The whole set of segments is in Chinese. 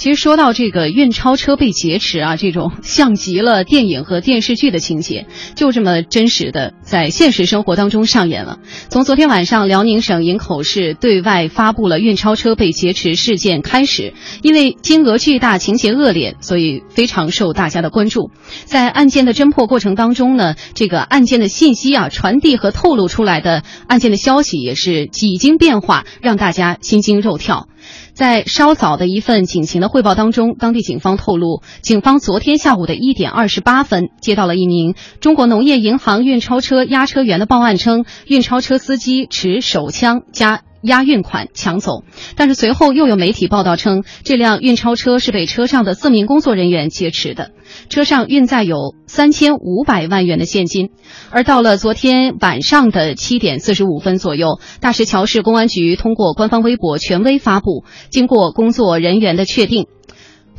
其实说到这个运钞车被劫持啊，这种像极了电影和电视剧的情节，就这么真实的在现实生活当中上演了。从昨天晚上辽宁省营口市对外发布了运钞车被劫持事件开始，因为金额巨大、情节恶劣，所以非常受大家的关注。在案件的侦破过程当中呢，这个案件的信息啊传递和透露出来的案件的消息也是几经变化，让大家心惊肉跳。在稍早的一份警情的汇报当中，当地警方透露，警方昨天下午的一点二十八分接到了一名中国农业银行运钞车押车员的报案，称运钞车司机持手枪加。押运款抢走，但是随后又有媒体报道称，这辆运钞车是被车上的四名工作人员劫持的，车上运载有三千五百万元的现金。而到了昨天晚上的七点四十五分左右，大石桥市公安局通过官方微博权威发布，经过工作人员的确定，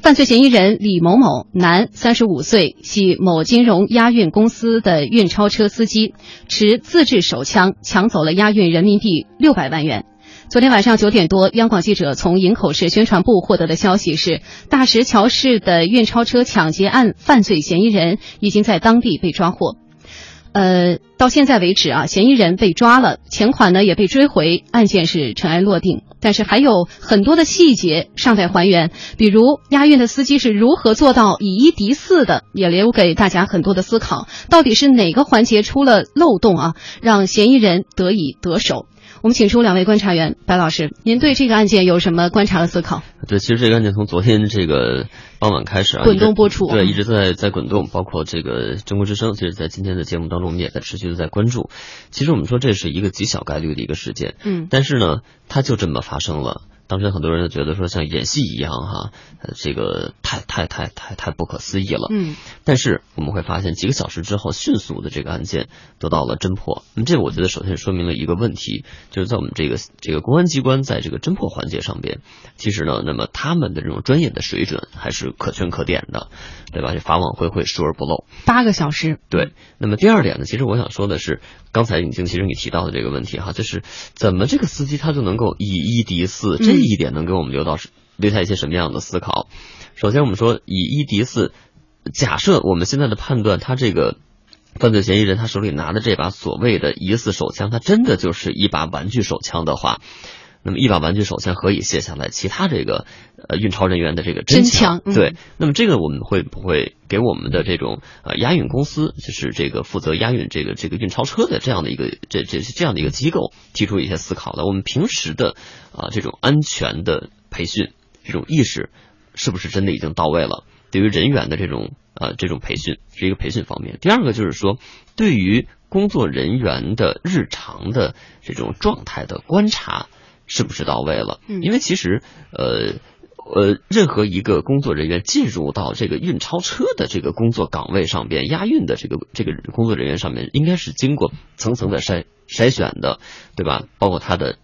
犯罪嫌疑人李某某，男，三十五岁，系某金融押运公司的运钞车司机，持自制手枪抢走了押运人民币六百万元。昨天晚上九点多，央广记者从营口市宣传部获得的消息是，大石桥市的运钞车抢劫案犯罪嫌疑人已经在当地被抓获。呃，到现在为止啊，嫌疑人被抓了，钱款呢也被追回，案件是尘埃落定。但是还有很多的细节尚待还原，比如押运的司机是如何做到以一敌四的，也留给大家很多的思考。到底是哪个环节出了漏洞啊，让嫌疑人得以得手？我们请出两位观察员，白老师，您对这个案件有什么观察和思考？对，其实这个案件从昨天这个傍晚开始啊，滚动播出，对，一直在在滚动，包括这个中国之声，其实，在今天的节目当中，我们也在持续的在关注。其实我们说这是一个极小概率的一个事件，嗯，但是呢，它就这么发生了。当时很多人都觉得说像演戏一样哈，呃，这个太太太太太不可思议了。嗯，但是我们会发现几个小时之后，迅速的这个案件得到了侦破。那么这我觉得首先说明了一个问题，就是在我们这个这个公安机关在这个侦破环节上边，其实呢，那么他们的这种专业的水准还是可圈可点的，对吧？这法网恢恢，疏而不漏。八个小时。对。那么第二点呢，其实我想说的是，刚才已经其实你提到的这个问题哈，就是怎么这个司机他就能够以一敌四？这一点能给我们留到留下一些什么样的思考？首先，我们说以一敌四，假设我们现在的判断，他这个犯罪嫌疑人他手里拿的这把所谓的疑似手枪，他真的就是一把玩具手枪的话，那么一把玩具手枪何以卸下来其他这个呃运钞人员的这个真枪？嗯对，那么这个我们会不会给我们的这种呃押运公司，就是这个负责押运这个这个运钞车的这样的一个这这这样的一个机构提出一些思考呢？我们平时的啊这种安全的培训，这种意识是不是真的已经到位了？对于人员的这种呃这种培训是一个培训方面。第二个就是说，对于工作人员的日常的这种状态的观察是不是到位了？嗯因为其实呃。呃，任何一个工作人员进入到这个运钞车的这个工作岗位上边，押运的这个这个工作人员上面，应该是经过层层的筛筛选的，对吧？包括他的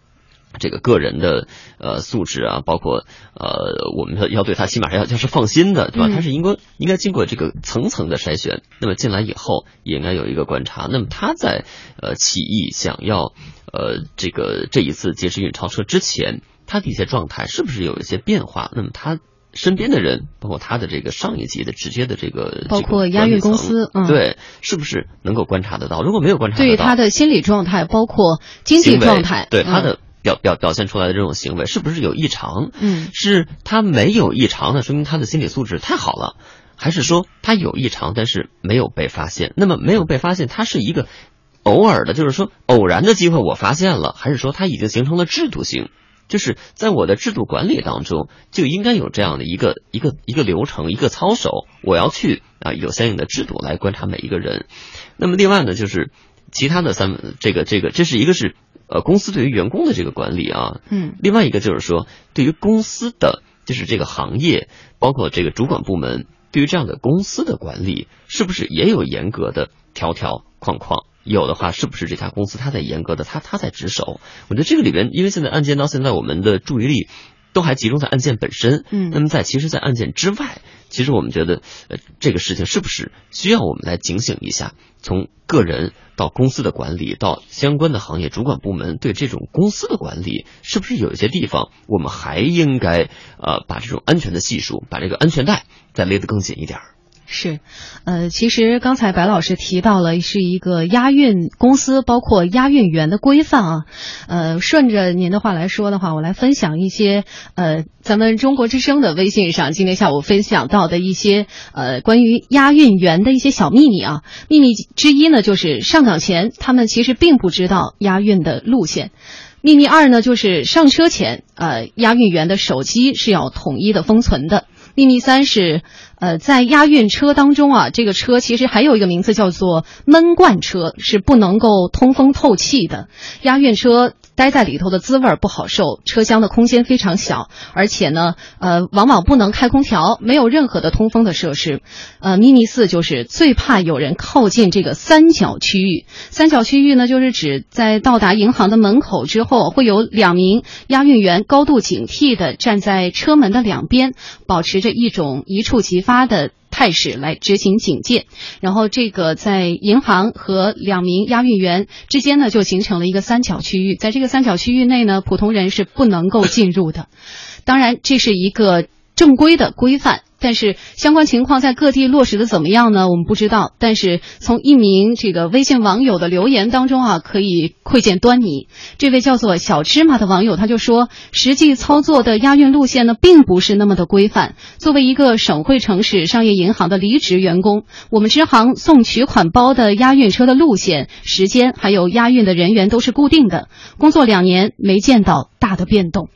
这个个人的呃素质啊，包括呃我们要对他起码要要是放心的，对吧？嗯他是应该应该经过这个层层的筛选，那么进来以后也应该有一个观察。那么他在呃起义想要呃这个这一次劫持运钞车之前，他的一些状态是不是有一些变化？那么他。身边的人，包括他的这个上一级的直接的这个，包括押运公司嗯对，是不是能够观察得到？如果没有观察得到，对于他的心理状态，包括经济状态，对他嗯的表表表现出来的这种行为是不是有异常？嗯是他没有异常呢，说明他的心理素质太好了，还是说他有异常，但是没有被发现？那么没有被发现，他是一个偶尔的，就是说偶然的机会我发现了，还是说他已经形成了制度性？就是在我的制度管理当中，就应该有这样的一个一个一个流程，一个操守，我要去啊有相应的制度来观察每一个人。那么另外呢，就是其他的三这个这个，这是一个是呃公司对于员工的这个管理啊，嗯另外一个就是说，对于公司的就是这个行业，包括这个主管部门，对于这样的公司的管理，是不是也有严格的条条框框？有的话，是不是这家公司它在严格的，它它在值守？我觉得这个里边，因为现在案件到现在，我们的注意力都还集中在案件本身，嗯那么在其实，在案件之外，其实我们觉得，呃，这个事情是不是需要我们来警醒一下？从个人到公司的管理，到相关的行业主管部门对这种公司的管理，是不是有一些地方我们还应该呃把这种安全的系数，把这个安全带再勒得更紧一点儿？是，呃，其实刚才白老师提到了是一个押运公司，包括押运员的规范啊。呃，顺着您的话来说的话，我来分享一些呃，咱们中国之声的微信上今天下午分享到的一些呃关于押运员的一些小秘密啊。秘密之一呢，就是上岗前他们其实并不知道押运的路线。秘密二呢，就是上车前，呃，押运员的手机是要统一的封存的。秘密三是，呃，在押运车当中啊，这个车其实还有一个名字叫做闷罐车，是不能够通风透气的。押运车待在里头的滋味不好受，车厢的空间非常小，而且呢，呃，往往不能开空调，没有任何的通风的设施。呃，秘密四就是最怕有人靠近这个三角区域。三角区域呢，就是指在到达银行的门口之后，会有两名押运员高度警惕地站在车门的两边，保持着。一种一触即发的态势来执行警戒，然后这个在银行和两名押运员之间呢，就形成了一个三角区域，在这个三角区域内呢，普通人是不能够进入的。当然，这是一个正规的规范。但是相关情况在各地落实的怎么样呢？我们不知道。但是从一名这个微信网友的留言当中啊，可以窥见端倪。这位叫做小芝麻的网友他就说，实际操作的押运路线呢，并不是那么的规范。作为一个省会城市商业银行的离职员工，我们支行送取款包的押运车的路线、时间还有押运的人员都是固定的。工作两年没见到大的变动。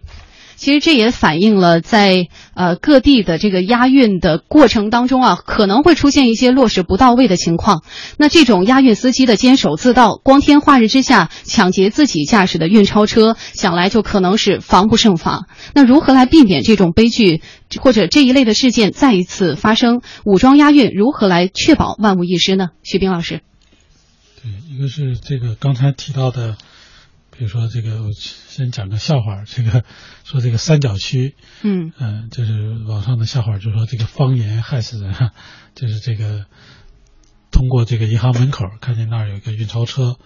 其实这也反映了在呃各地的这个押运的过程当中啊，可能会出现一些落实不到位的情况。那这种押运司机的坚守自盗、光天化日之下抢劫自己驾驶的运钞车，想来就可能是防不胜防。那如何来避免这种悲剧或者这一类的事件再一次发生？武装押运如何来确保万无一失呢？徐冰老师，对，一个是这个刚才提到的。比如说这个，我先讲个笑话。这个说这个三角区，嗯嗯，就是网上的笑话，就说这个方言害死人。就是这个通过这个银行门口看见那儿有一个运钞车，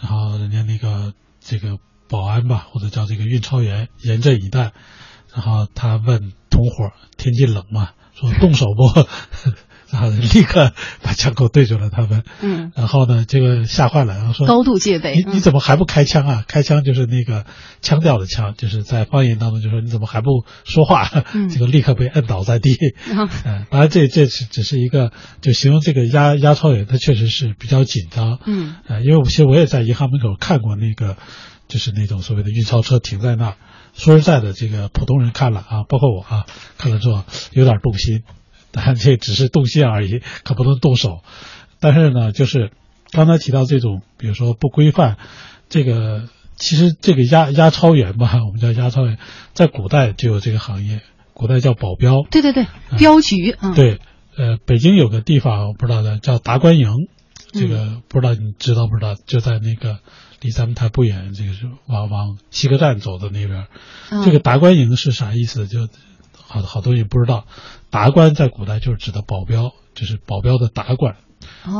然后人家那个这个保安吧，或者叫这个运钞员严阵以待，然后他问同伙：“天气冷嘛？”说动手不？然后 立刻把枪口对准了他们，嗯，然后呢，这个吓坏了，然后说高度戒备，你你怎么还不开枪啊？开枪就是那个腔调的枪，就是在方言当中就说你怎么还不说话？这个立刻被摁倒在地。嗯，当然这这是只是一个就形容这个押押钞员，他确实是比较紧张。嗯，呃，因为我其实我也在银行门口看过那个，就是那种所谓的运钞车停在那儿。说实在的，这个普通人看了啊，包括我啊，看了之后有点动心。但这只是动心而已，可不能动手。但是呢，就是刚才提到这种，比如说不规范，这个其实这个押押钞员吧，我们叫押钞员，在古代就有这个行业，古代叫保镖。对对对，镖局。对，呃，北京有个地方我不知道的，叫达官营，这个不知道你知道不知道？就在那个离咱们台不远，这个是往往西客站走的那边。这个达官营是啥意思？就好好多也不知道。达官在古代就是指的保镖，就是保镖的达官。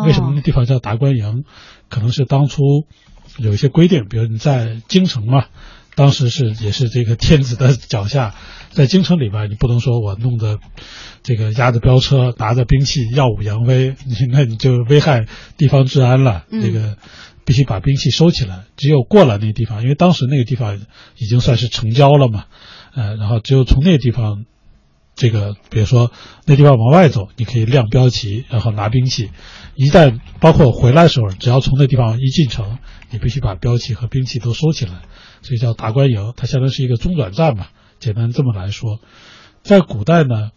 为什么那地方叫达官营？可能是当初有一些规定，比如你在京城嘛，当时是也是这个天子的脚下，在京城里边，你不能说我弄的这个押着飙车，拿着兵器耀武扬威，那你就危害地方治安了。这个必须把兵器收起来，只有过了那地方，因为当时那个地方已经算是城郊了嘛，呃，然后只有从那个地方。这个，比如说那地方往外走，你可以亮标旗，然后拿兵器。一旦包括回来的时候，只要从那地方一进城，你必须把标旗和兵器都收起来。所以叫达官营，它相当于是一个中转站嘛。简单这么来说，在古代呢，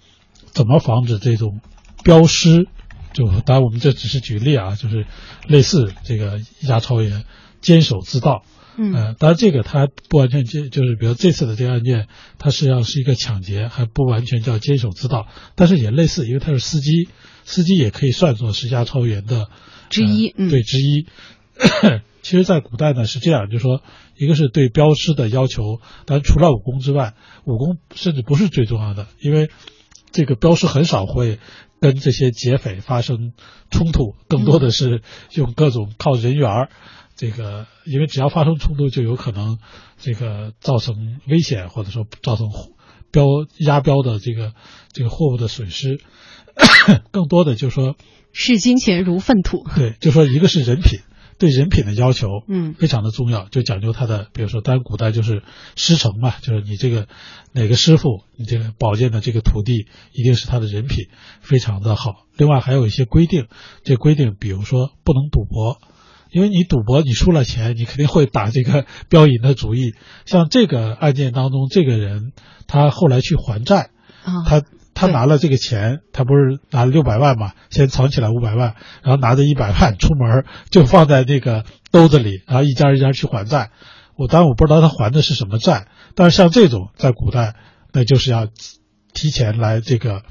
怎么防止这种镖师？就当然我们这只是举例啊，就是类似这个押钞员坚守自盗。嗯，当然这个它不完全就就是，比如这次的这个案件，它实际上是一个抢劫，还不完全叫监守自盗，但是也类似，因为他是司机，司机也可以算作十佳超员的之一，嗯对之一。其实，在古代呢是这样，就是说，一个是对镖师的要求，但除了武功之外，武功甚至不是最重要的，因为这个镖师很少会跟这些劫匪发生冲突，更多的是用各种靠人缘儿。这个因为只要发生冲突，就有可能这个造成危险，或者说造成标压标的这个这个货物的损失。更多的就是说，视金钱如粪土。对，就说一个是人品。对人品的要求，嗯，非常的重要，就讲究他的，比如说，当然古代就是师承嘛，就是你这个哪个师傅，你这个保健的这个徒弟，一定是他的人品非常的好。另外还有一些规定，这规定，比如说不能赌博，因为你赌博，你输了钱，你肯定会打这个标银的主意。像这个案件当中，这个人他后来去还债，他。他拿了这个钱，他不是拿了六百万嘛？先藏起来五百万，然后拿着一百万出门，就放在那个兜子里，然后一家一家去还债。我当然我不知道他还的是什么债，但是像这种在古代，那就是要提前来这个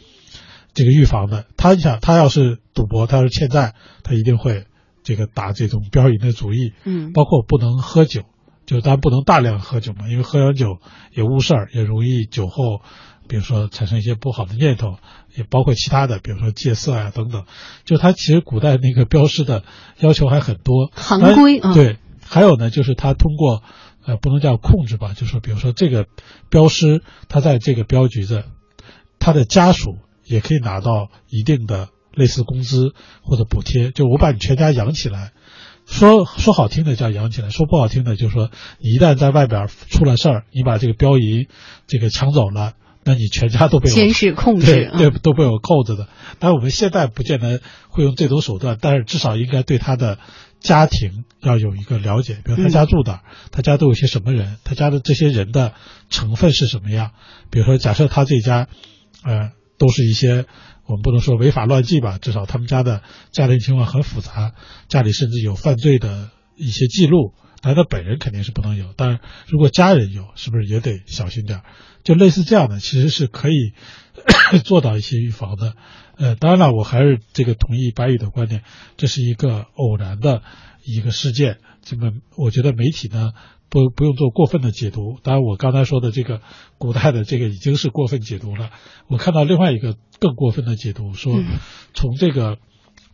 这个预防的。他想，他要是赌博，他要是欠债，他一定会这个打这种标赢的主意。嗯，包括不能喝酒，就当然不能大量喝酒嘛，因为喝完酒也误事儿，也容易酒后。比如说产生一些不好的念头，也包括其他的，比如说戒色啊等等。就他其实古代那个标识的要求还很多，行规啊。对，还有呢，就是他通过呃不能叫控制吧，就是比如说这个镖师，他在这个镖局的，他的家属也可以拿到一定的类似工资或者补贴。就我把你全家养起来，说说好听的叫养起来，说不好听的就是说你一旦在外边出了事儿，你把这个标银这个抢走了。那你全家都被监视控制，对对，都被我扣着的。但，我们现在不见得会用这种手段，但是至少应该对他的家庭要有一个了解，比如他家住哪，他家都有些什么人，他家的这些人的成分是什么样。比如说，假设他这家，呃，都是一些我们不能说违法乱纪吧，至少他们家的家庭情况很复杂，家里甚至有犯罪的一些记录。他本人肯定是不能有，但是如果家人有，是不是也得小心点？就类似这样的，其实是可以 做到一些预防的。呃，当然了，我还是这个同意白宇的观点，这是一个偶然的一个事件。这么，我觉得媒体呢不不用做过分的解读。当然，我刚才说的这个古代的这个已经是过分解读了。我看到另外一个更过分的解读，说从这个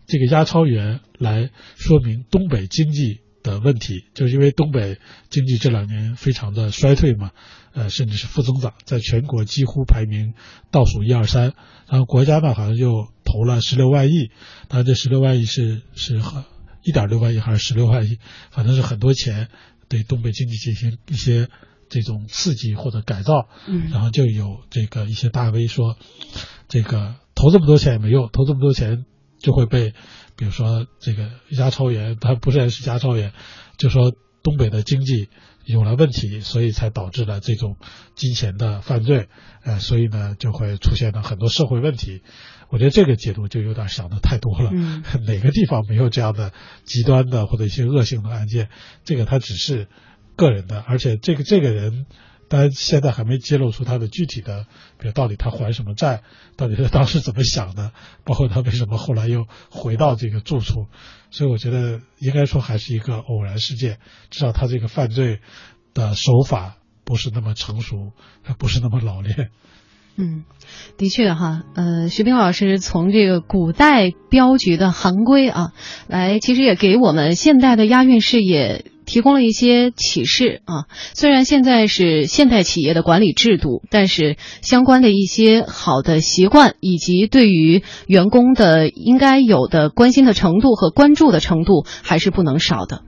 这个押钞员来说明东北经济。的问题，就是因为东北经济这两年非常的衰退嘛，呃，甚至是负增长，在全国几乎排名倒数一二三。然后国家呢，好像又投了十六万亿，当然这十六万亿是是很一点六万亿还是十六万亿，反正是很多钱，对东北经济进行一些这种刺激或者改造。嗯，然后就有这个一些大 V 说，这个投这么多钱也没用，投这么多钱就会被。比如说这个押钞员，他不是是押钞员，就说东北的经济有了问题，所以才导致了这种金钱的犯罪，呃，所以呢就会出现了很多社会问题。我觉得这个解读就有点想的太多了。嗯，哪个地方没有这样的极端的或者一些恶性的案件？这个他只是个人的，而且这个这个人。但，现在还没揭露出他的具体的，比如到底他还什么债，到底他当时怎么想的，包括他为什么后来又回到这个住处，所以我觉得应该说还是一个偶然事件，至少他这个犯罪的手法不是那么成熟，不是那么老练。嗯，的确哈，呃，徐冰老师从这个古代镖局的行规啊，来其实也给我们现代的押运事业。提供了一些启示啊，虽然现在是现代企业的管理制度，但是相关的一些好的习惯以及对于员工的应该有的关心的程度和关注的程度，还是不能少的。